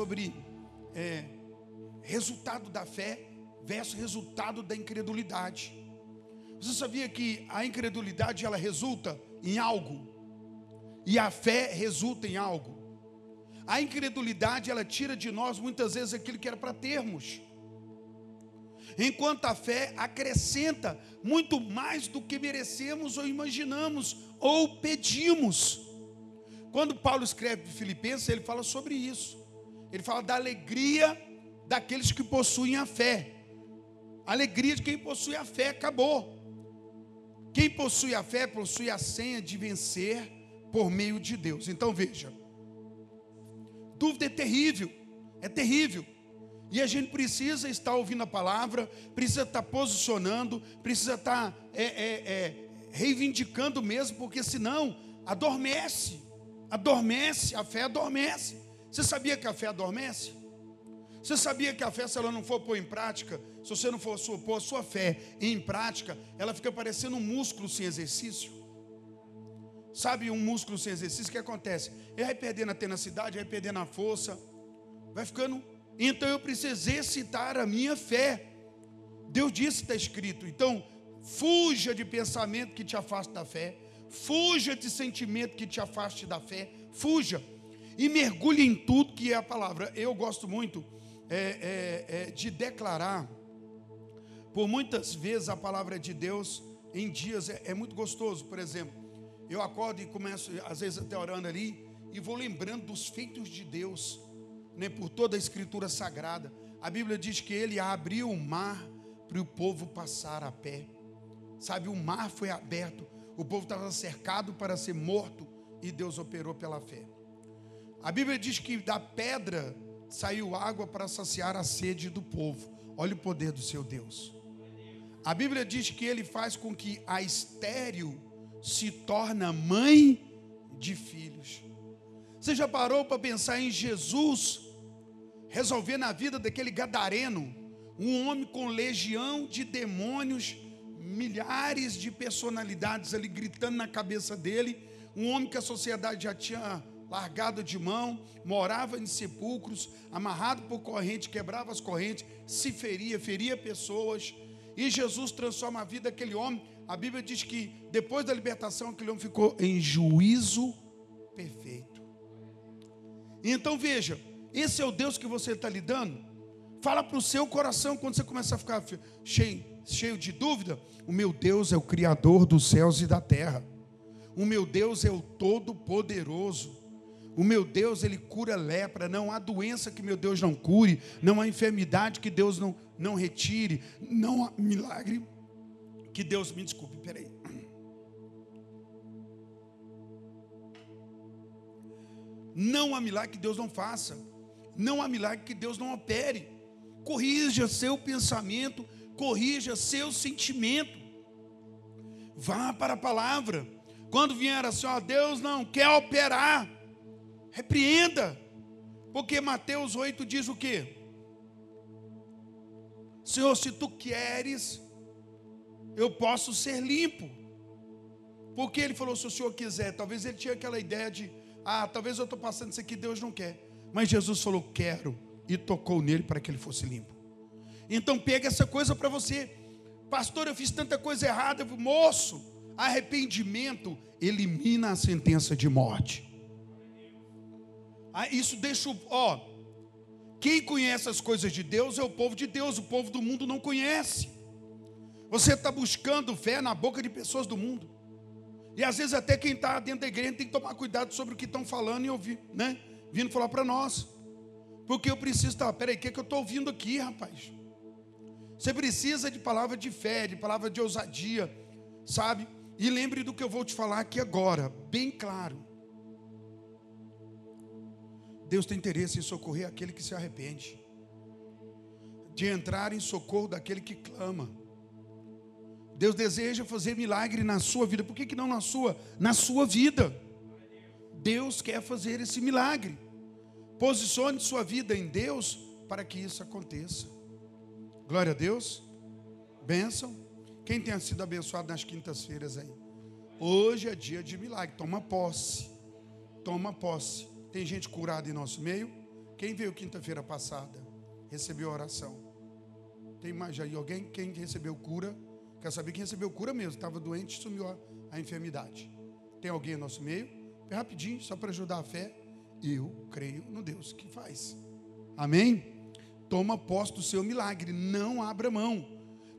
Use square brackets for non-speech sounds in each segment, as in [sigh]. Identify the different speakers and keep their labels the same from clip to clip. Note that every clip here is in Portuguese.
Speaker 1: sobre é, resultado da fé versus resultado da incredulidade. Você sabia que a incredulidade ela resulta em algo e a fé resulta em algo? A incredulidade ela tira de nós muitas vezes aquilo que era para termos. Enquanto a fé acrescenta muito mais do que merecemos ou imaginamos ou pedimos. Quando Paulo escreve Filipenses, ele fala sobre isso. Ele fala da alegria daqueles que possuem a fé. Alegria de quem possui a fé, acabou. Quem possui a fé possui a senha de vencer por meio de Deus. Então veja, dúvida é terrível, é terrível. E a gente precisa estar ouvindo a palavra, precisa estar posicionando, precisa estar é, é, é, reivindicando mesmo, porque senão adormece, adormece, a fé adormece. Você sabia que a fé adormece? Você sabia que a fé, se ela não for pôr em prática, se você não for pôr a sua fé em prática, ela fica parecendo um músculo sem exercício? Sabe um músculo sem exercício, o que acontece? Ele vai perdendo a tenacidade, vai perdendo a força, vai ficando. Então eu preciso exercitar a minha fé. Deus disse, está escrito. Então, fuja de pensamento que te afaste da fé, fuja de sentimento que te afaste da fé, fuja e mergulhe em tudo que é a palavra. Eu gosto muito é, é, é, de declarar, por muitas vezes a palavra de Deus em dias é, é muito gostoso. Por exemplo, eu acordo e começo, às vezes até orando ali, e vou lembrando dos feitos de Deus, né, por toda a escritura sagrada. A Bíblia diz que ele abriu o mar para o povo passar a pé. Sabe, o mar foi aberto, o povo estava cercado para ser morto e Deus operou pela fé. A Bíblia diz que da pedra saiu água para saciar a sede do povo. Olha o poder do seu Deus. A Bíblia diz que ele faz com que a estéril se torna mãe de filhos. Você já parou para pensar em Jesus resolver na vida daquele gadareno, um homem com legião de demônios, milhares de personalidades ali gritando na cabeça dele, um homem que a sociedade já tinha largado de mão, morava em sepulcros, amarrado por corrente, quebrava as correntes, se feria, feria pessoas. E Jesus transforma a vida daquele homem. A Bíblia diz que depois da libertação, aquele homem ficou em juízo perfeito. Então veja, esse é o Deus que você está lidando. Fala para o seu coração quando você começa a ficar cheio, cheio de dúvida. O meu Deus é o Criador dos céus e da terra. O meu Deus é o Todo-Poderoso. O meu Deus, ele cura lepra. Não há doença que meu Deus não cure. Não há enfermidade que Deus não, não retire. Não há milagre que Deus me desculpe. Peraí. Não há milagre que Deus não faça. Não há milagre que Deus não opere. Corrija seu pensamento, corrija seu sentimento. Vá para a palavra. Quando vier assim, ó, Deus não quer operar Repreenda. Porque Mateus 8 diz o quê? Senhor, se tu queres, eu posso ser limpo. Porque ele falou, se o Senhor quiser, talvez ele tinha aquela ideia de, ah, talvez eu estou passando isso aqui, Deus não quer. Mas Jesus falou, quero, e tocou nele para que ele fosse limpo. Então pega essa coisa para você. Pastor, eu fiz tanta coisa errada. Moço, arrependimento elimina a sentença de morte. Ah, isso deixa, ó, quem conhece as coisas de Deus é o povo de Deus, o povo do mundo não conhece. Você está buscando fé na boca de pessoas do mundo. E às vezes até quem está dentro da igreja tem que tomar cuidado sobre o que estão falando e ouvir, né? Vindo falar para nós. Porque eu preciso estar, peraí, o que, é que eu estou ouvindo aqui, rapaz? Você precisa de palavra de fé, de palavra de ousadia, sabe? E lembre do que eu vou te falar aqui agora, bem claro. Deus tem interesse em socorrer aquele que se arrepende, de entrar em socorro daquele que clama. Deus deseja fazer milagre na sua vida, por que, que não na sua? Na sua vida. Deus quer fazer esse milagre. Posicione sua vida em Deus para que isso aconteça. Glória a Deus. Bênção. Quem tenha sido abençoado nas quintas-feiras aí? Hoje é dia de milagre. Toma posse. Toma posse. Tem gente curada em nosso meio? Quem veio quinta-feira passada? Recebeu a oração. Tem mais aí alguém? Quem recebeu cura? Quer saber quem recebeu cura mesmo? Estava doente sumiu a, a enfermidade. Tem alguém no nosso meio? É rapidinho, só para ajudar a fé. Eu creio no Deus que faz. Amém? Toma posse do seu milagre, não abra mão.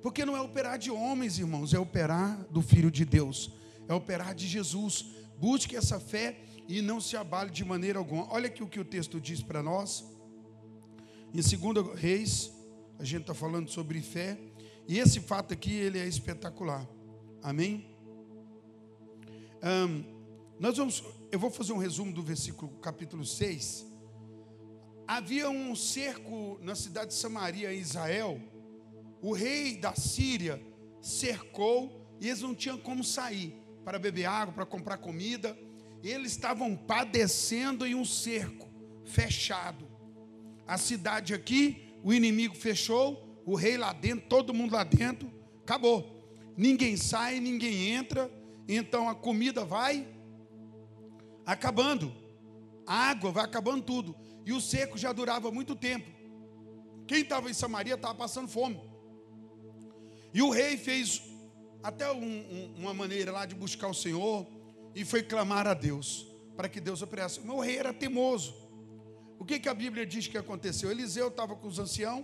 Speaker 1: Porque não é operar de homens, irmãos, é operar do Filho de Deus, é operar de Jesus. Busque essa fé e não se abale de maneira alguma. Olha aqui o que o texto diz para nós. Em 2 Reis, a gente está falando sobre fé, e esse fato aqui ele é espetacular. Amém? Um, nós vamos, eu vou fazer um resumo do versículo capítulo 6. Havia um cerco na cidade de Samaria, em Israel. O rei da Síria cercou e eles não tinham como sair para beber água, para comprar comida. Eles estavam padecendo em um cerco fechado. A cidade aqui, o inimigo fechou, o rei lá dentro, todo mundo lá dentro, acabou. Ninguém sai, ninguém entra, então a comida vai acabando, a água vai acabando tudo, e o seco já durava muito tempo. Quem estava em Samaria estava passando fome. E o rei fez até um, um, uma maneira lá de buscar o Senhor e foi clamar a Deus para que Deus operasse. O rei era teimoso. O que, que a Bíblia diz que aconteceu? Eliseu estava com os anciãos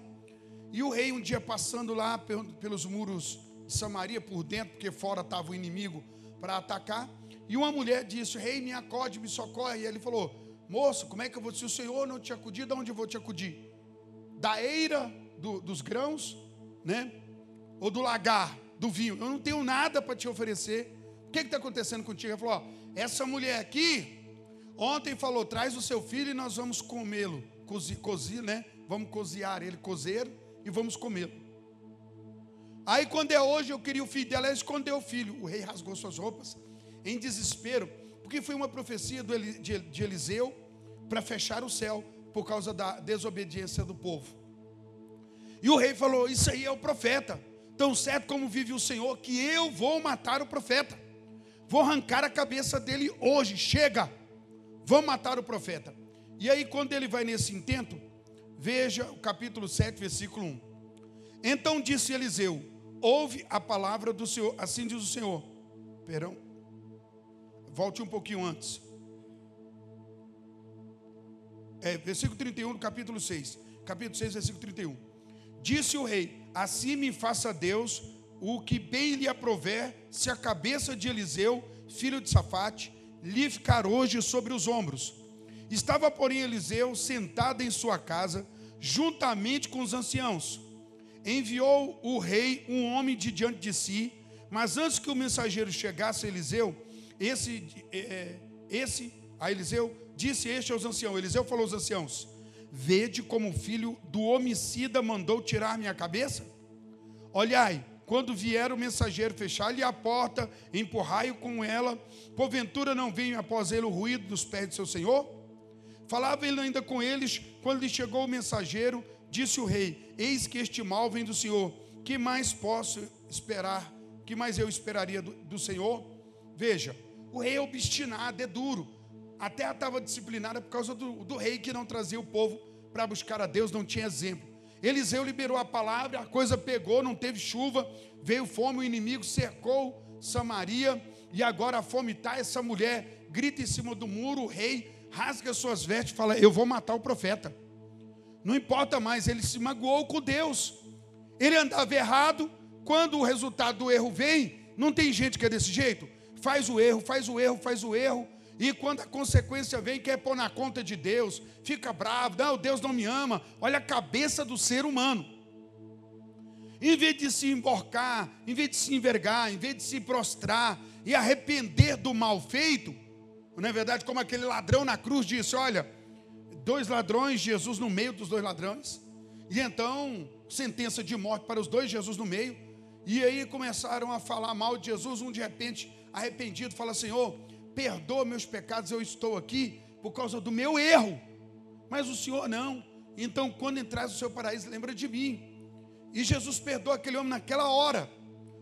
Speaker 1: e o rei um dia passando lá pelos muros de Samaria por dentro, porque fora estava o inimigo para atacar. E uma mulher disse: Rei, me acode, me socorre. E ele falou: Moço, como é que eu vou? Se o Senhor não te acudir, de onde eu vou te acudir? Da eira do, dos grãos, né? Ou do lagar, do vinho. Eu não tenho nada para te oferecer. Que está acontecendo contigo? Ele falou: ó, Essa mulher aqui, ontem falou: Traz o seu filho e nós vamos comê-lo. Cozir, cozir, né? Vamos cozinhar ele, cozer e vamos comê-lo. Aí quando é hoje, eu queria o filho dela, ela escondeu o filho. O rei rasgou suas roupas em desespero, porque foi uma profecia de Eliseu para fechar o céu por causa da desobediência do povo. E o rei falou: Isso aí é o profeta. Tão certo como vive o Senhor, que eu vou matar o profeta. Vou arrancar a cabeça dele hoje. Chega, vamos matar o profeta. E aí, quando ele vai nesse intento, veja o capítulo 7, versículo 1. Então disse Eliseu: Ouve a palavra do Senhor, assim diz o Senhor. Perão. Volte um pouquinho antes. É, versículo 31 do capítulo 6. Capítulo 6, versículo 31. Disse o rei: Assim me faça Deus o que bem lhe aprover, se a cabeça de Eliseu, filho de Safate, lhe ficar hoje sobre os ombros. Estava, porém, Eliseu sentado em sua casa, juntamente com os anciãos. Enviou o rei um homem de diante de si, mas antes que o mensageiro chegasse a Eliseu, esse, é, é, esse, a Eliseu, disse este aos anciãos: Eliseu falou aos anciãos: Vede como o filho do homicida mandou tirar minha cabeça? Olhai, quando vier o mensageiro, fechar-lhe a porta, empurrai-o com ela, porventura não venha após ele o ruído dos pés de seu senhor? Falava ele ainda com eles, quando lhe chegou o mensageiro, disse o rei: Eis que este mal vem do Senhor, que mais posso esperar? Que mais eu esperaria do, do Senhor? Veja, o rei é obstinado, é duro. A terra estava disciplinada por causa do, do rei que não trazia o povo para buscar a Deus, não tinha exemplo. Eliseu liberou a palavra, a coisa pegou, não teve chuva, veio fome, o inimigo cercou Samaria, e agora a fome está. Essa mulher grita em cima do muro, o rei rasga suas vestes e fala: Eu vou matar o profeta. Não importa mais, ele se magoou com Deus. Ele andava errado, quando o resultado do erro vem, não tem gente que é desse jeito faz o erro, faz o erro, faz o erro, e quando a consequência vem, quer pôr na conta de Deus, fica bravo, não, Deus não me ama. Olha a cabeça do ser humano. Em vez de se emborcar, em vez de se envergar, em vez de se prostrar e arrepender do mal feito, não é verdade? Como aquele ladrão na cruz disse: Olha, dois ladrões, Jesus no meio dos dois ladrões, e então sentença de morte para os dois, Jesus no meio, e aí começaram a falar mal de Jesus. Um de repente arrependido, fala: Senhor, perdoa meus pecados, eu estou aqui por causa do meu erro. Mas o Senhor não. Então, quando entrar no seu paraíso, lembra de mim. E Jesus perdoa aquele homem naquela hora.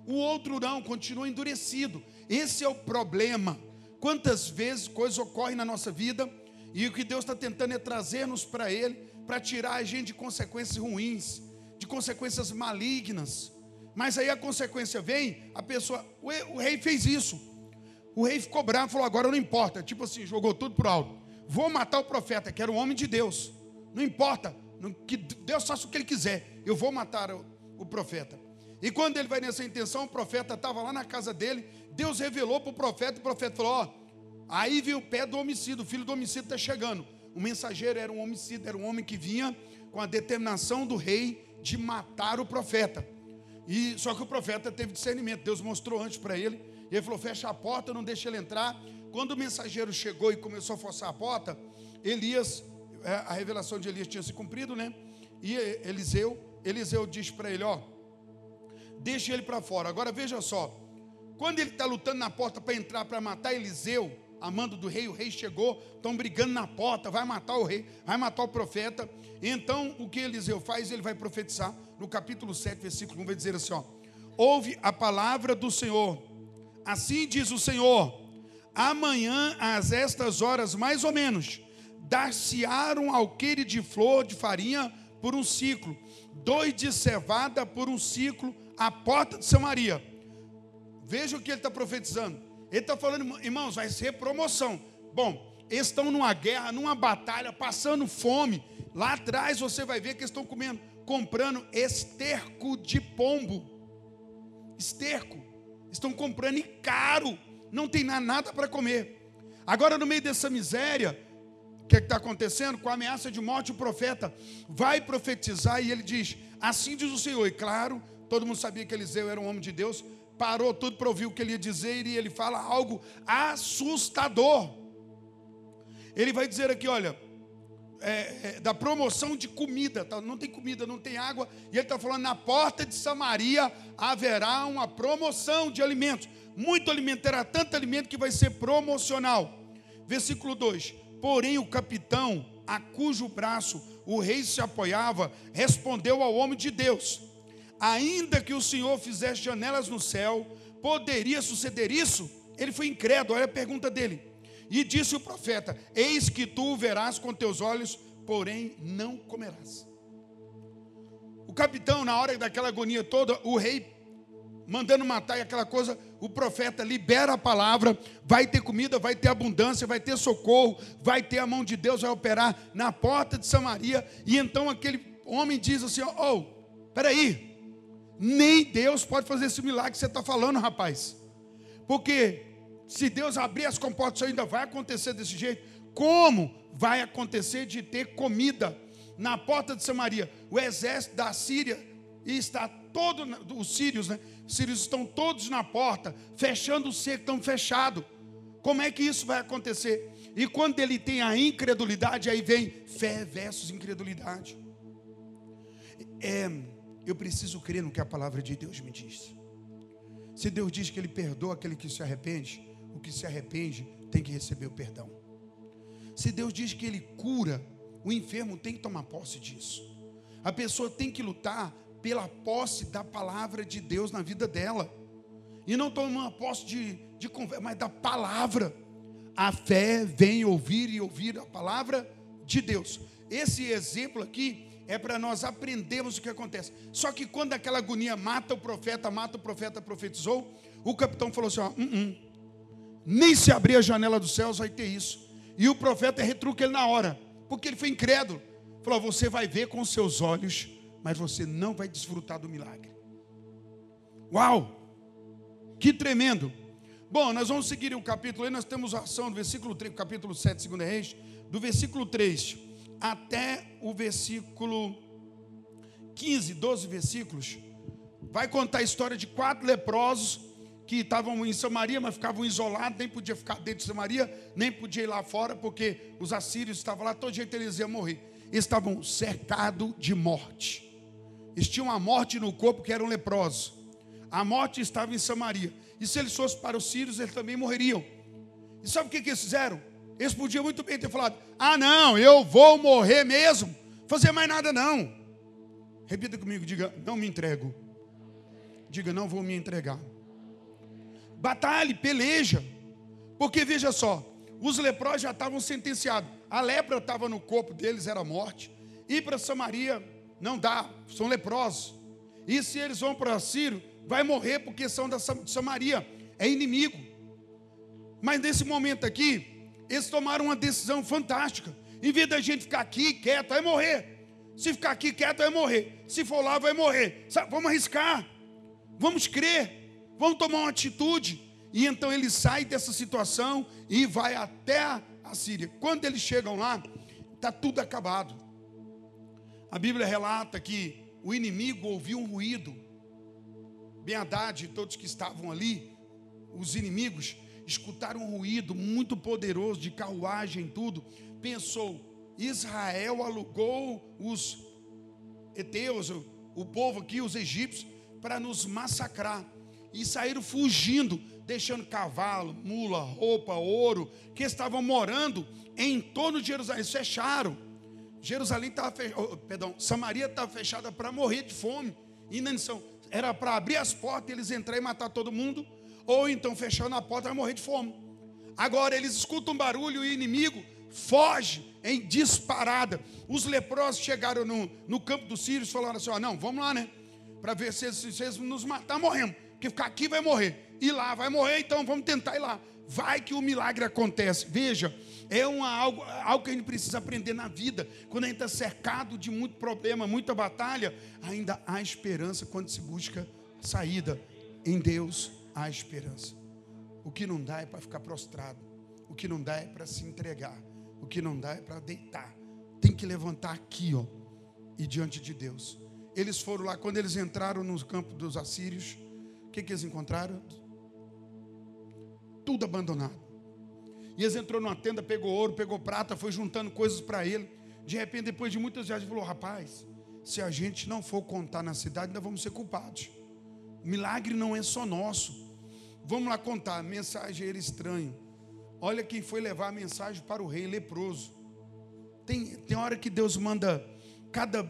Speaker 1: O outro não, continua endurecido. Esse é o problema. Quantas vezes coisas ocorrem na nossa vida E o que Deus está tentando é trazer-nos para Ele, para tirar a gente de consequências ruins, de consequências malignas. Mas aí a consequência vem, a pessoa, o rei fez isso. O rei ficou bravo, falou: agora não importa. Tipo assim, jogou tudo para alto. Vou matar o profeta, que era um homem de Deus. Não importa, que Deus faça o que ele quiser. Eu vou matar o, o profeta. E quando ele vai nessa intenção, o profeta estava lá na casa dele. Deus revelou para o profeta, e o profeta falou: Ó, aí viu o pé do homicídio, o filho do homicídio está chegando. O mensageiro era um homicídio, era um homem que vinha com a determinação do rei de matar o profeta. E só que o profeta teve discernimento. Deus mostrou antes para ele. Ele falou: fecha a porta, não deixa ele entrar. Quando o mensageiro chegou e começou a forçar a porta, Elias, é, a revelação de Elias tinha se cumprido, né? E Eliseu, Eliseu diz para ele: ó, deixa ele para fora. Agora veja só, quando ele está lutando na porta para entrar para matar Eliseu, amando do rei, o rei chegou, estão brigando na porta, vai matar o rei, vai matar o profeta. Então, o que Eliseu faz? Ele vai profetizar no capítulo 7, versículo 1, vai dizer assim: ó, ouve a palavra do Senhor. Assim diz o Senhor: amanhã, às estas horas, mais ou menos, dar-se-á um alqueire de flor de farinha por um ciclo, dois de cevada por um ciclo, à porta de Samaria. Veja o que ele está profetizando. Ele está falando, irmãos, vai ser promoção. Bom, eles estão numa guerra, numa batalha, passando fome. Lá atrás você vai ver que eles estão comendo comprando esterco de pombo. Esterco. Estão comprando e caro. Não tem nada para comer. Agora, no meio dessa miséria, o que é está acontecendo? Com a ameaça de morte, o profeta vai profetizar e ele diz: Assim diz o Senhor. E claro, todo mundo sabia que Eliseu era um homem de Deus. Parou tudo para ouvir o que ele ia dizer e ele fala algo assustador. Ele vai dizer aqui: olha, é, é, da promoção de comida, tá? não tem comida, não tem água, e ele está falando: na porta de Samaria haverá uma promoção de alimentos. Muito alimento, terá tanto alimento que vai ser promocional. Versículo 2: Porém, o capitão, a cujo braço o rei se apoiava, respondeu ao homem de Deus: Ainda que o Senhor fizesse janelas no céu, poderia suceder isso? Ele foi incrédulo, olha a pergunta dele. E disse o profeta: Eis que tu o verás com teus olhos, porém não comerás. O capitão, na hora daquela agonia toda, o rei mandando matar e aquela coisa, o profeta libera a palavra, vai ter comida, vai ter abundância, vai ter socorro, vai ter a mão de Deus, vai operar na porta de Samaria, e então aquele homem diz assim: Oh, peraí, nem Deus pode fazer esse milagre que você está falando, rapaz, porque se Deus abrir as comportas, ainda vai acontecer desse jeito. Como vai acontecer de ter comida na porta de Samaria? O exército da Síria está todo, os sírios, né? Os sírios estão todos na porta, fechando o cerco, estão fechados. Como é que isso vai acontecer? E quando ele tem a incredulidade, aí vem fé versus incredulidade. É, eu preciso crer no que a palavra de Deus me diz. Se Deus diz que Ele perdoa aquele que se arrepende, o que se arrepende tem que receber o perdão. Se Deus diz que Ele cura, o enfermo tem que tomar posse disso. A pessoa tem que lutar pela posse da palavra de Deus na vida dela. E não tomar posse de, de conversa, mas da palavra. A fé vem ouvir e ouvir a palavra de Deus. Esse exemplo aqui é para nós aprendermos o que acontece. Só que quando aquela agonia mata o profeta, mata o profeta, profetizou, o capitão falou assim: ó, uh -uh, nem se abrir a janela dos céus vai ter isso. E o profeta retruca ele na hora, porque ele foi incrédulo. Falou: Você vai ver com seus olhos, mas você não vai desfrutar do milagre. Uau! Que tremendo! Bom, nós vamos seguir o capítulo aí, nós temos a ação do versículo 3, capítulo 7, 2 Reis, do versículo 3 até o versículo 15, 12 versículos. Vai contar a história de quatro leprosos que estavam em Samaria, mas ficavam isolados, nem podia ficar dentro de Samaria, nem podia ir lá fora, porque os assírios estavam lá, todo jeito eles iam morrer. Eles estavam cercados de morte. Eles tinham a morte no corpo, que eram leprosos. A morte estava em Samaria. E se eles fossem para os sírios, eles também morreriam. E sabe o que, que eles fizeram? Eles podiam muito bem ter falado: Ah, não, eu vou morrer mesmo. Fazer mais nada, não. Repita comigo, diga: Não me entrego. Diga: Não vou me entregar batalhe, peleja. Porque veja só, Os leprosos já estavam sentenciados. A lepra estava no corpo deles, era morte. Ir para Samaria não dá, são leprosos. E se eles vão para Sírio, vai morrer porque são da Samaria, é inimigo. Mas nesse momento aqui, eles tomaram uma decisão fantástica. Em vez da gente ficar aqui quieto, vai morrer. Se ficar aqui quieto, vai morrer. Se for lá, vai morrer. Vamos arriscar. Vamos crer. Vamos tomar uma atitude. E então ele sai dessa situação e vai até a Síria. Quando eles chegam lá, está tudo acabado. A Bíblia relata que o inimigo ouviu um ruído. Ben Haddad e todos que estavam ali, os inimigos, escutaram um ruído muito poderoso de carruagem, tudo. Pensou, Israel alugou os Eteus, o povo aqui, os egípcios, para nos massacrar. E saíram fugindo, deixando cavalo, mula, roupa, ouro, que estavam morando em torno de Jerusalém. Eles fecharam. Jerusalém estava fechada, oh, perdão, Samaria estava fechada para morrer de fome. Inanição. Era para abrir as portas, eles entrar e matar todo mundo, ou então fechando a porta e morrer de fome. Agora eles escutam um barulho e o inimigo foge em disparada. Os leprosos chegaram no, no campo dos sírios e falaram assim: ó, não, vamos lá, né? Para ver se vocês nos matar, morremos. Porque ficar aqui vai morrer. E lá vai morrer, então vamos tentar ir lá. Vai que o milagre acontece. Veja, é uma, algo, algo que a gente precisa aprender na vida. Quando a gente está cercado de muito problema, muita batalha, ainda há esperança quando se busca saída. Em Deus há esperança. O que não dá é para ficar prostrado. O que não dá é para se entregar. O que não dá é para deitar. Tem que levantar aqui, ó, e diante de Deus. Eles foram lá, quando eles entraram no campo dos assírios, que, que eles encontraram? Tudo abandonado. E eles entrou numa tenda, pegou ouro, pegou prata, foi juntando coisas para ele. De repente, depois de muitas viagens, falou: Rapaz, se a gente não for contar na cidade, ainda vamos ser culpados. O milagre não é só nosso. Vamos lá contar. Era estranha. Olha quem foi levar a mensagem para o rei leproso. Tem, tem hora que Deus manda cada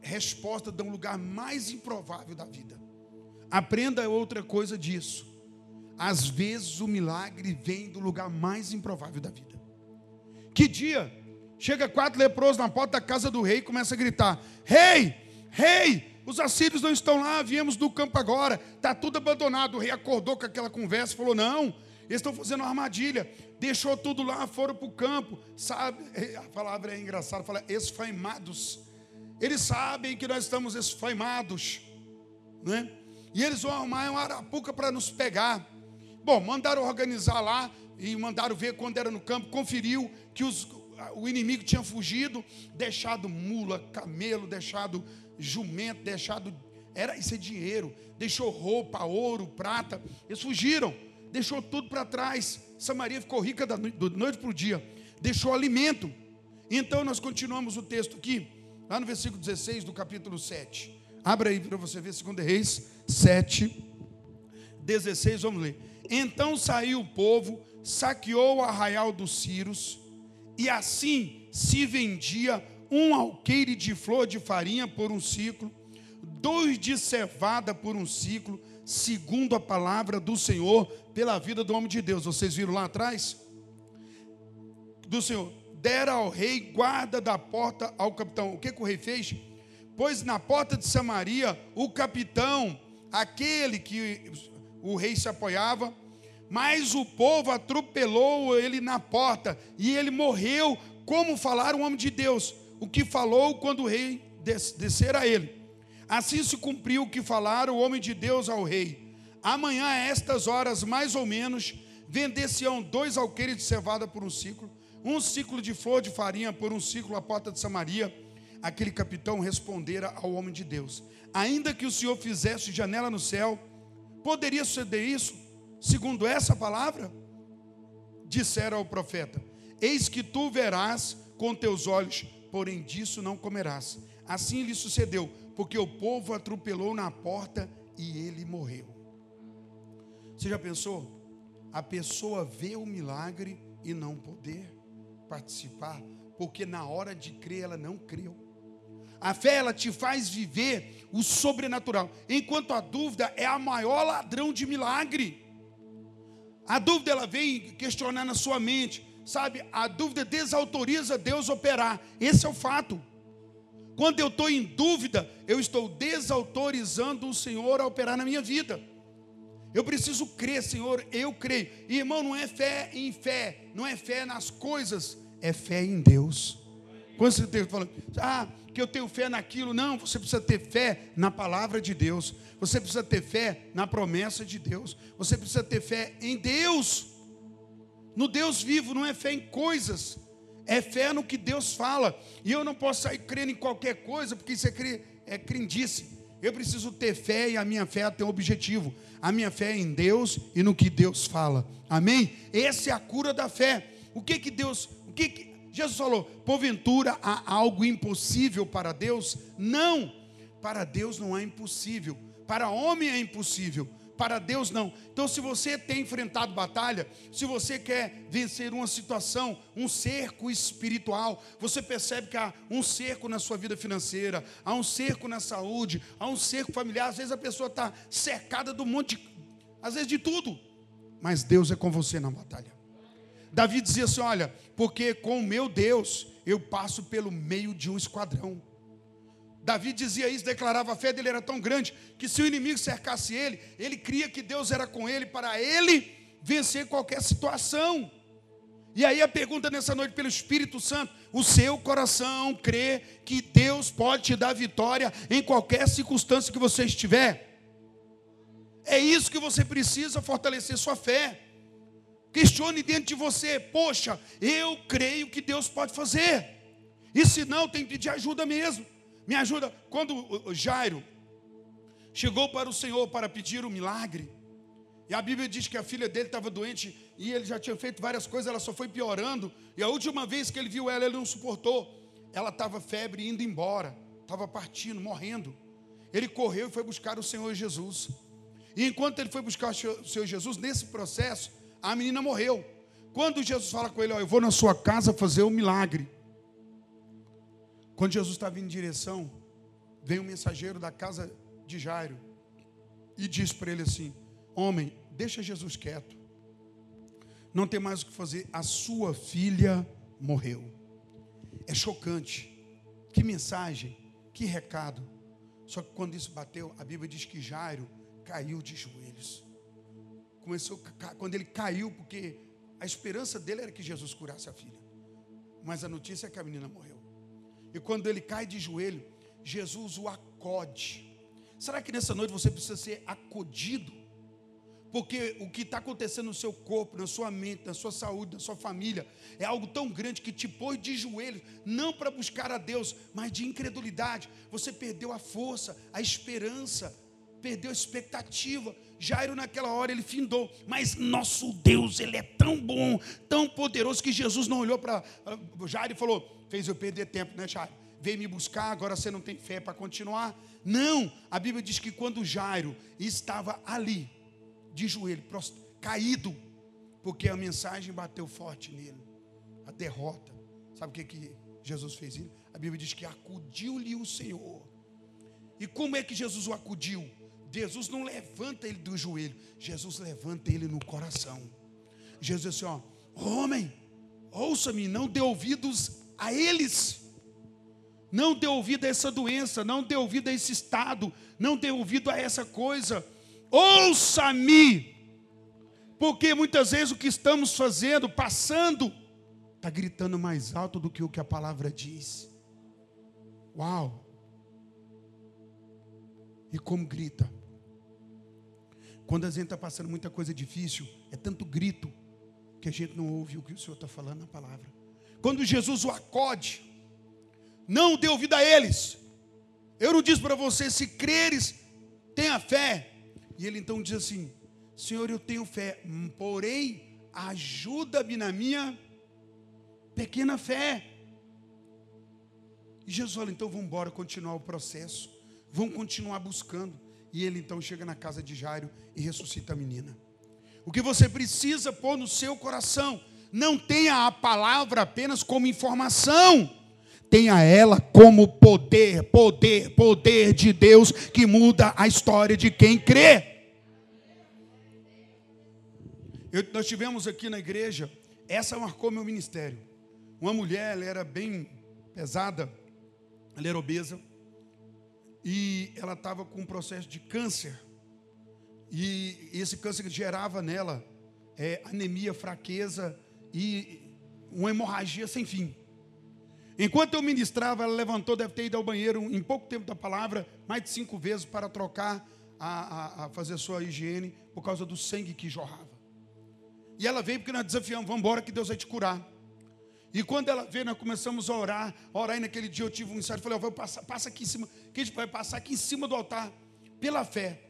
Speaker 1: resposta de um lugar mais improvável da vida. Aprenda outra coisa disso. Às vezes o milagre vem do lugar mais improvável da vida. Que dia? Chega quatro leprosos na porta da casa do rei e começa a gritar: Rei, rei, os assírios não estão lá, viemos do campo agora, está tudo abandonado. O rei acordou com aquela conversa e falou: Não, eles estão fazendo uma armadilha. Deixou tudo lá, foram para o campo. Sabe, [laughs] a palavra é engraçada, fala esfaimados. Eles sabem que nós estamos esfaimados, né? E eles vão armar uma arapuca para nos pegar. Bom, mandaram organizar lá e mandaram ver quando era no campo, conferiu que os, o inimigo tinha fugido, deixado mula, camelo, deixado jumento, deixado era isso é dinheiro, deixou roupa, ouro, prata. Eles fugiram deixou tudo para trás. Samaria ficou rica da noite para o dia, deixou alimento. Então nós continuamos o texto aqui, lá no versículo 16 do capítulo 7. Abra aí para você ver, 2 Reis 7, 16, vamos ler. Então saiu o povo, saqueou o arraial dos Círios, e assim se vendia um alqueire de flor de farinha por um ciclo, dois de cevada por um ciclo, segundo a palavra do Senhor, pela vida do homem de Deus. Vocês viram lá atrás? Do Senhor. Dera ao rei guarda da porta ao capitão. O que, que o rei fez? Pois na porta de Samaria, o capitão, aquele que o rei se apoiava, mas o povo atropelou ele na porta e ele morreu, como falar um homem de Deus, o que falou quando o rei descer a ele. Assim se cumpriu o que falara o homem de Deus ao rei. Amanhã, a estas horas, mais ou menos, vender-se-ão dois alqueires de cevada por um ciclo, um ciclo de flor de farinha por um ciclo à porta de Samaria. Aquele capitão respondera ao homem de Deus: Ainda que o Senhor fizesse janela no céu, poderia suceder isso, segundo essa palavra? Dissera ao profeta: Eis que tu verás com teus olhos, porém disso não comerás. Assim lhe sucedeu porque o povo atropelou na porta e ele morreu. Você já pensou? A pessoa vê o milagre e não poder participar, porque na hora de crer ela não creu. A fé ela te faz viver o sobrenatural, enquanto a dúvida é a maior ladrão de milagre. A dúvida ela vem questionar na sua mente: sabe, a dúvida desautoriza Deus operar. Esse é o fato. Quando eu estou em dúvida, eu estou desautorizando o Senhor a operar na minha vida. Eu preciso crer, Senhor, eu creio. E, irmão, não é fé em fé, não é fé nas coisas, é fé em Deus. Quando você está falando, ah, que eu tenho fé naquilo, não, você precisa ter fé na palavra de Deus, você precisa ter fé na promessa de Deus, você precisa ter fé em Deus, no Deus vivo, não é fé em coisas, é fé no que Deus fala, e eu não posso sair crendo em qualquer coisa, porque isso é, é crendice. Eu preciso ter fé e a minha fé tem um objetivo. A minha fé é em Deus e no que Deus fala. Amém? Essa é a cura da fé. O que que Deus, o que, que Jesus falou? Porventura há algo impossível para Deus? Não. Para Deus não é impossível. Para homem é impossível. Para Deus não. Então, se você tem enfrentado batalha, se você quer vencer uma situação, um cerco espiritual, você percebe que há um cerco na sua vida financeira, há um cerco na saúde, há um cerco familiar. Às vezes a pessoa está cercada do monte, às vezes de tudo, mas Deus é com você na batalha. Davi dizia assim: Olha, porque com o meu Deus eu passo pelo meio de um esquadrão. Davi dizia isso, declarava a fé dele era tão grande que se o inimigo cercasse ele, ele cria que Deus era com ele para ele vencer qualquer situação. E aí a pergunta nessa noite pelo Espírito Santo: o seu coração crê que Deus pode te dar vitória em qualquer circunstância que você estiver? É isso que você precisa fortalecer sua fé. Questione dentro de você: poxa, eu creio que Deus pode fazer. E se não, tem que pedir ajuda mesmo. Me ajuda. Quando o Jairo chegou para o Senhor para pedir um milagre, e a Bíblia diz que a filha dele estava doente e ele já tinha feito várias coisas, ela só foi piorando. E a última vez que ele viu ela, ele não suportou. Ela estava febre indo embora, estava partindo, morrendo. Ele correu e foi buscar o Senhor Jesus. E enquanto ele foi buscar o Senhor Jesus, nesse processo, a menina morreu. Quando Jesus fala com ele, ó, eu vou na sua casa fazer um milagre. Quando Jesus estava em direção, vem um mensageiro da casa de Jairo e diz para ele assim: Homem, deixa Jesus quieto. Não tem mais o que fazer. A sua filha morreu. É chocante. Que mensagem, que recado. Só que quando isso bateu, a Bíblia diz que Jairo caiu de joelhos. Começou quando ele caiu, porque a esperança dele era que Jesus curasse a filha. Mas a notícia é que a menina morreu. E quando ele cai de joelho, Jesus o acode. Será que nessa noite você precisa ser acodido? Porque o que está acontecendo no seu corpo, na sua mente, na sua saúde, na sua família, é algo tão grande que te pôs de joelhos, não para buscar a Deus, mas de incredulidade. Você perdeu a força, a esperança, perdeu a expectativa. Jairo, naquela hora, ele findou. Mas nosso Deus, ele é tão bom, tão poderoso, que Jesus não olhou para Jairo e falou: fez eu perder tempo, né, Jairo? Veio me buscar, agora você não tem fé para continuar. Não, a Bíblia diz que quando Jairo estava ali, de joelho, caído, porque a mensagem bateu forte nele, a derrota. Sabe o que, que Jesus fez? A Bíblia diz que acudiu-lhe o Senhor. E como é que Jesus o acudiu? Jesus não levanta ele do joelho, Jesus levanta ele no coração. Jesus disse assim: ó, homem, ouça-me, não dê ouvidos a eles. Não dê ouvido a essa doença, não dê ouvido a esse estado, não dê ouvido a essa coisa. Ouça-me, porque muitas vezes o que estamos fazendo, passando, está gritando mais alto do que o que a palavra diz. Uau! E como grita? Quando a gente está passando muita coisa difícil, é tanto grito que a gente não ouve o que o Senhor está falando na palavra. Quando Jesus o acode, não dê ouvido a eles. Eu não disse para você, se creres, tenha fé. E ele então diz assim: Senhor, eu tenho fé, porém, ajuda-me na minha pequena fé. E Jesus fala: então vamos embora continuar o processo, vamos continuar buscando. E ele então chega na casa de Jairo e ressuscita a menina. O que você precisa pôr no seu coração não tenha a palavra apenas como informação, tenha ela como poder, poder, poder de Deus que muda a história de quem crê. Eu, nós tivemos aqui na igreja essa marcou meu ministério. Uma mulher, ela era bem pesada, ela era obesa, e ela estava com um processo de câncer. E esse câncer gerava nela é, anemia, fraqueza e uma hemorragia sem fim. Enquanto eu ministrava, ela levantou, deve ter ido ao banheiro em pouco tempo da palavra, mais de cinco vezes para trocar, a, a, a fazer sua higiene, por causa do sangue que jorrava. E ela veio porque nós desafiamos, vamos embora que Deus vai te curar. E quando ela veio, nós começamos a orar, orar, e naquele dia eu tive um insight, falei, oh, passa, passa aqui em cima, que a gente vai passar aqui em cima do altar, pela fé.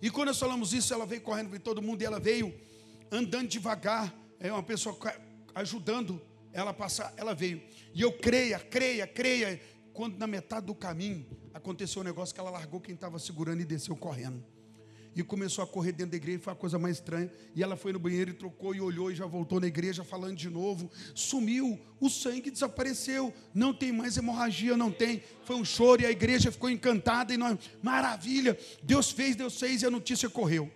Speaker 1: E quando nós falamos isso, ela veio correndo para todo mundo, e ela veio andando devagar, é uma pessoa ajudando ela a passar, ela veio. E eu creia, creia, creia. Quando na metade do caminho aconteceu um negócio que ela largou quem estava segurando e desceu correndo. E começou a correr dentro da igreja, foi a coisa mais estranha. E ela foi no banheiro e trocou e olhou e já voltou na igreja falando de novo. Sumiu, o sangue desapareceu. Não tem mais hemorragia, não tem. Foi um choro e a igreja ficou encantada e nós, maravilha, Deus fez, Deus fez e a notícia correu.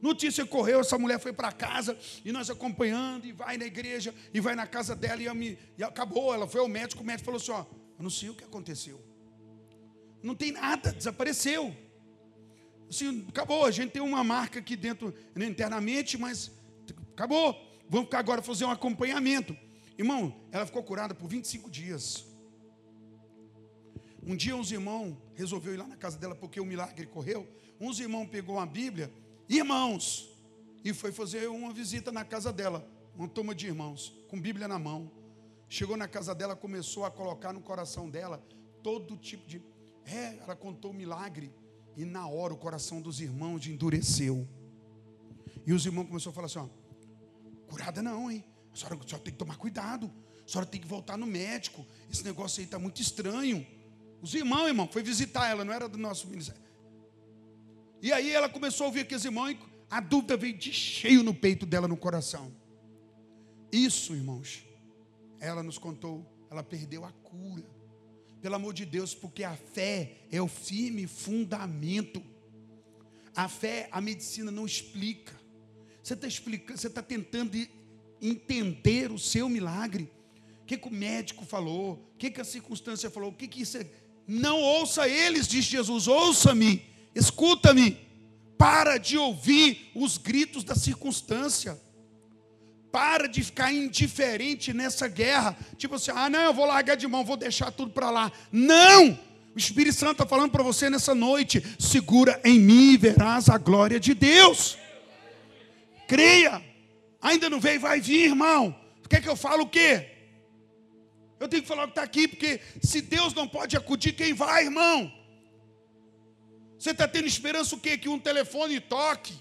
Speaker 1: Notícia correu, essa mulher foi para casa e nós acompanhando, e vai na igreja, e vai na casa dela, e, me, e acabou. Ela foi ao médico, o médico falou assim: Ó, eu não sei o que aconteceu. Não tem nada, desapareceu. Assim, acabou, a gente tem uma marca aqui dentro, né, internamente, mas acabou. Vamos ficar agora fazer um acompanhamento. Irmão, ela ficou curada por 25 dias. Um dia uns irmãos resolveu ir lá na casa dela porque o milagre correu. Uns irmãos pegou uma Bíblia irmãos, e foi fazer uma visita na casa dela, uma turma de irmãos, com Bíblia na mão. Chegou na casa dela, começou a colocar no coração dela todo tipo de. É, ela contou o milagre, e na hora o coração dos irmãos endureceu. E os irmãos começaram a falar assim: ó, curada não, hein? A senhora, a senhora tem que tomar cuidado. A senhora tem que voltar no médico. Esse negócio aí está muito estranho. Os irmãos, irmão, foi visitar ela, não era do nosso ministério. E aí ela começou a ouvir aqueles irmãos, a dúvida veio de cheio no peito dela, no coração. Isso, irmãos, ela nos contou, ela perdeu a cura. Pelo amor de Deus, porque a fé é o firme fundamento. A fé, a medicina não explica. Você está explicando, você está tentando entender o seu milagre. O que, que o médico falou? O que, que a circunstância falou? O que, que isso é? Não ouça eles, diz Jesus, ouça-me Escuta-me. Para de ouvir os gritos da circunstância. Para de ficar indiferente nessa guerra. Tipo assim, ah, não, eu vou largar de mão, vou deixar tudo para lá. Não! O Espírito Santo está falando para você nessa noite: segura em mim e verás a glória de Deus. Creia. Ainda não veio, vai vir, irmão. Quer que eu falo o quê? Eu tenho que falar o que está aqui, porque se Deus não pode acudir, quem vai, irmão? Você está tendo esperança o quê? Que um telefone toque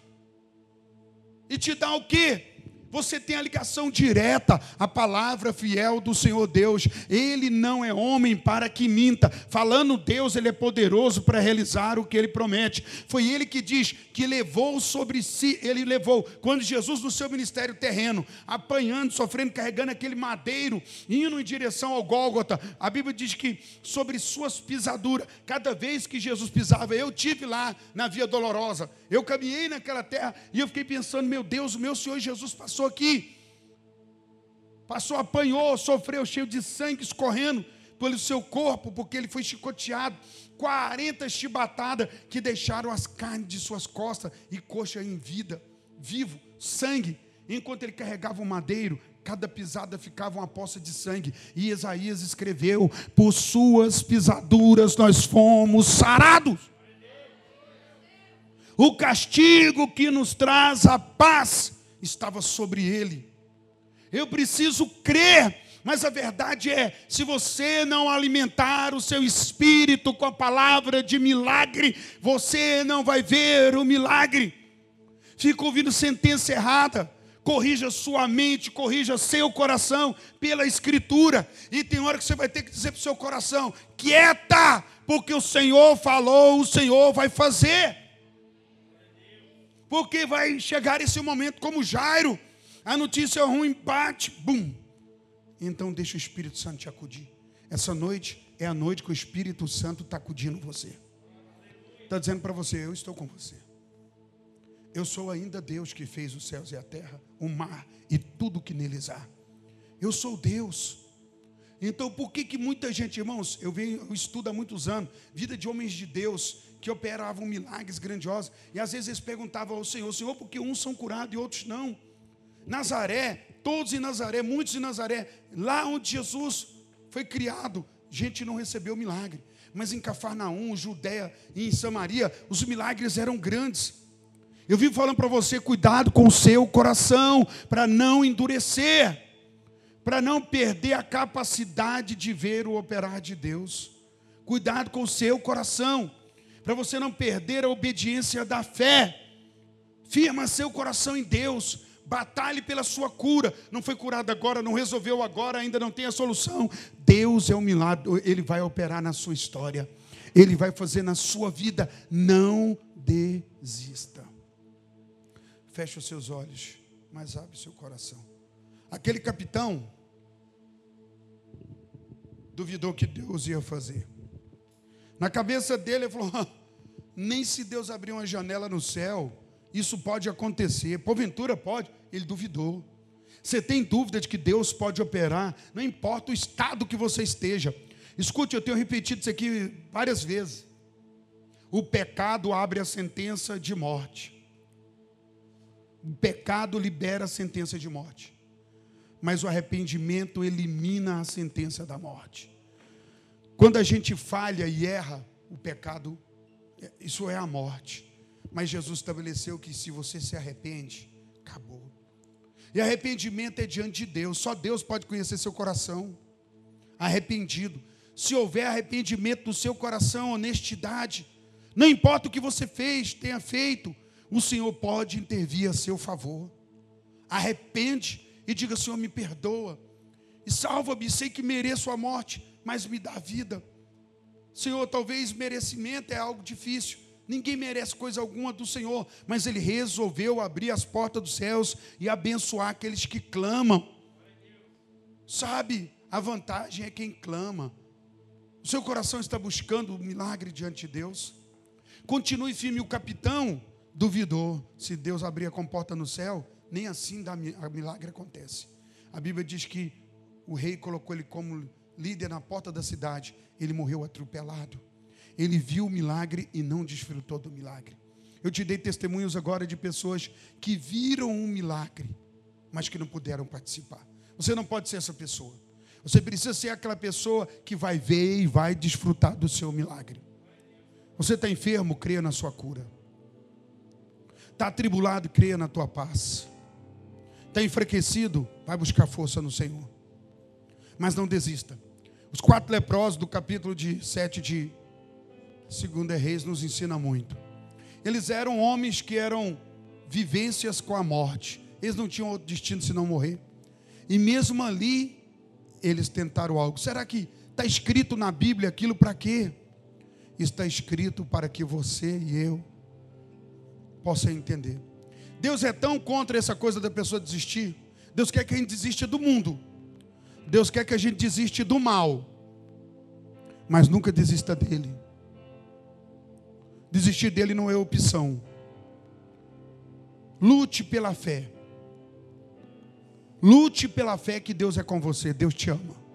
Speaker 1: e te dá o quê? Você tem a ligação direta à palavra fiel do Senhor Deus. Ele não é homem para que minta. Falando Deus, ele é poderoso para realizar o que ele promete. Foi ele que diz que levou sobre si, ele levou, quando Jesus no seu ministério terreno, apanhando, sofrendo, carregando aquele madeiro, indo em direção ao Gólgota. A Bíblia diz que sobre suas pisaduras, cada vez que Jesus pisava, eu tive lá na via dolorosa. Eu caminhei naquela terra e eu fiquei pensando, meu Deus, o meu Senhor Jesus passou aqui. Passou, apanhou, sofreu, cheio de sangue escorrendo pelo seu corpo, porque ele foi chicoteado. 40 chibatadas que deixaram as carnes de suas costas e coxa em vida, vivo, sangue. Enquanto ele carregava o madeiro, cada pisada ficava uma poça de sangue. E Isaías escreveu: Por suas pisaduras nós fomos sarados. O castigo que nos traz a paz estava sobre ele. Eu preciso crer, mas a verdade é: se você não alimentar o seu espírito com a palavra de milagre, você não vai ver o milagre. Fica ouvindo sentença errada. Corrija sua mente, corrija seu coração pela Escritura. E tem hora que você vai ter que dizer para o seu coração: quieta, porque o Senhor falou, o Senhor vai fazer. Porque vai chegar esse momento como Jairo. A notícia ruim bate, bum. Então deixa o Espírito Santo te acudir. Essa noite é a noite que o Espírito Santo está acudindo você. Está dizendo para você, eu estou com você. Eu sou ainda Deus que fez os céus e a terra, o mar e tudo que neles há. Eu sou Deus. Então, por que, que muita gente, irmãos, eu venho, eu estudo há muitos anos, vida de homens de Deus que operavam milagres grandiosos, e às vezes eles perguntavam ao Senhor, Senhor, por que uns são curados e outros não? Nazaré, todos em Nazaré, muitos em Nazaré, lá onde Jesus foi criado, gente não recebeu milagre. Mas em Cafarnaum, Judéia e em Samaria, os milagres eram grandes. Eu vivo falando para você, cuidado com o seu coração, para não endurecer para não perder a capacidade de ver o operar de Deus. Cuidado com o seu coração, para você não perder a obediência da fé. Firma seu coração em Deus, batalhe pela sua cura. Não foi curado agora, não resolveu agora, ainda não tem a solução. Deus é um milagre, Ele vai operar na sua história, Ele vai fazer na sua vida. Não desista. Feche os seus olhos, mas abre seu coração. Aquele capitão duvidou que Deus ia fazer. Na cabeça dele, ele falou: nem se Deus abrir uma janela no céu, isso pode acontecer. Porventura pode. Ele duvidou. Você tem dúvida de que Deus pode operar, não importa o estado que você esteja. Escute, eu tenho repetido isso aqui várias vezes. O pecado abre a sentença de morte. O pecado libera a sentença de morte mas o arrependimento elimina a sentença da morte. Quando a gente falha e erra, o pecado, isso é a morte. Mas Jesus estabeleceu que se você se arrepende, acabou. E arrependimento é diante de Deus, só Deus pode conhecer seu coração. Arrependido. Se houver arrependimento no seu coração, honestidade, não importa o que você fez, tenha feito, o Senhor pode intervir a seu favor. Arrepende e diga: Senhor, me perdoa e salva-me. Sei que mereço a morte, mas me dá vida. Senhor, talvez merecimento é algo difícil. Ninguém merece coisa alguma do Senhor, mas Ele resolveu abrir as portas dos céus e abençoar aqueles que clamam. Sabe, a vantagem é quem clama. O seu coração está buscando o milagre diante de Deus. Continue firme. O capitão duvidou se Deus abrir a comporta no céu nem assim a milagre acontece. A Bíblia diz que o rei colocou ele como líder na porta da cidade. Ele morreu atropelado. Ele viu o milagre e não desfrutou do milagre. Eu te dei testemunhos agora de pessoas que viram um milagre, mas que não puderam participar. Você não pode ser essa pessoa. Você precisa ser aquela pessoa que vai ver e vai desfrutar do seu milagre. Você está enfermo, creia na sua cura. Está atribulado, creia na tua paz. Está enfraquecido? Vai buscar força no Senhor. Mas não desista. Os quatro leprosos do capítulo de 7 de 2 Reis nos ensina muito. Eles eram homens que eram vivências com a morte. Eles não tinham outro destino senão morrer. E mesmo ali, eles tentaram algo. Será que está escrito na Bíblia aquilo para quê? Está escrito para que você e eu possam entender. Deus é tão contra essa coisa da pessoa desistir. Deus quer que a gente desista do mundo. Deus quer que a gente desista do mal. Mas nunca desista dele. Desistir dele não é opção. Lute pela fé. Lute pela fé que Deus é com você. Deus te ama.